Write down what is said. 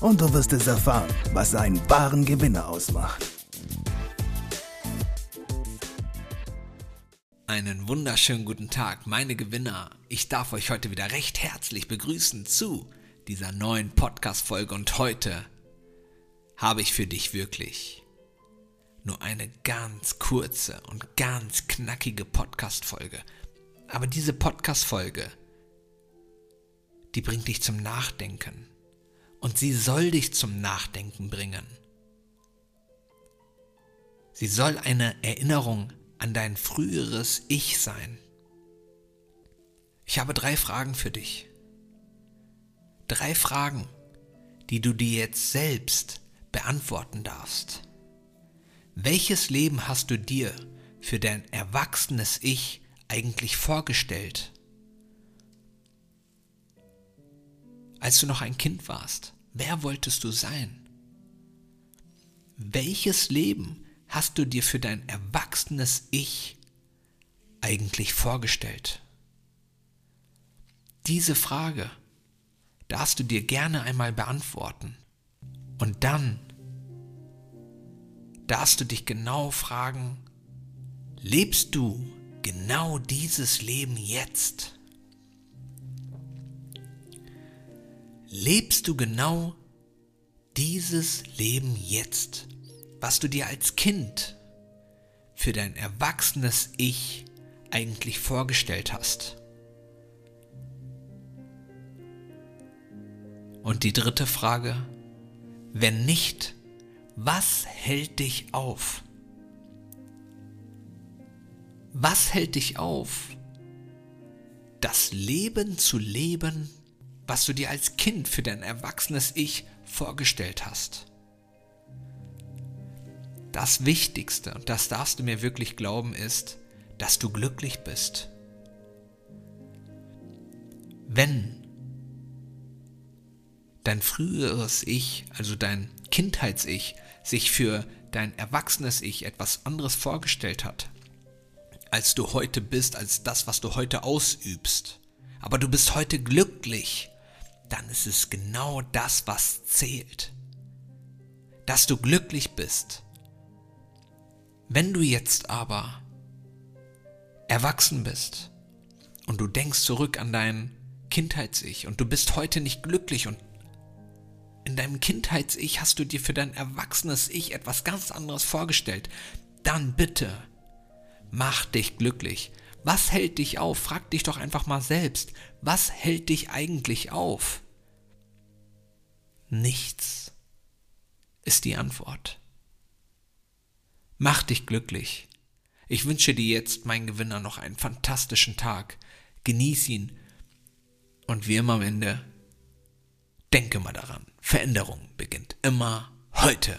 und du wirst es erfahren, was einen wahren Gewinner ausmacht. Einen wunderschönen guten Tag, meine Gewinner. Ich darf euch heute wieder recht herzlich begrüßen zu dieser neuen Podcast-Folge und heute habe ich für dich wirklich nur eine ganz kurze und ganz knackige Podcast-Folge. Aber diese Podcast-Folge, die bringt dich zum Nachdenken und sie soll dich zum Nachdenken bringen. Sie soll eine Erinnerung an dein früheres Ich sein. Ich habe drei Fragen für dich. Drei Fragen, die du dir jetzt selbst beantworten darfst. Welches Leben hast du dir für dein erwachsenes Ich eigentlich vorgestellt? Als du noch ein Kind warst, wer wolltest du sein? Welches Leben hast du dir für dein erwachsenes Ich eigentlich vorgestellt? Diese Frage darfst du dir gerne einmal beantworten. Und dann darfst du dich genau fragen, lebst du genau dieses Leben jetzt? Lebst du genau dieses Leben jetzt? was du dir als Kind für dein erwachsenes Ich eigentlich vorgestellt hast. Und die dritte Frage, wenn nicht, was hält dich auf? Was hält dich auf, das Leben zu leben, was du dir als Kind für dein erwachsenes Ich vorgestellt hast? das Wichtigste, und das darfst du mir wirklich glauben, ist, dass du glücklich bist. Wenn dein früheres Ich, also dein Kindheits-Ich, sich für dein erwachsenes Ich etwas anderes vorgestellt hat, als du heute bist, als das, was du heute ausübst, aber du bist heute glücklich, dann ist es genau das, was zählt. Dass du glücklich bist, wenn du jetzt aber erwachsen bist und du denkst zurück an dein Kindheits-Ich und du bist heute nicht glücklich und in deinem Kindheits-Ich hast du dir für dein erwachsenes Ich etwas ganz anderes vorgestellt, dann bitte mach dich glücklich. Was hält dich auf? Frag dich doch einfach mal selbst. Was hält dich eigentlich auf? Nichts ist die Antwort. Mach dich glücklich. Ich wünsche dir jetzt, mein Gewinner, noch einen fantastischen Tag. Genieß ihn. Und wie immer am Ende, denke mal daran, Veränderung beginnt immer heute.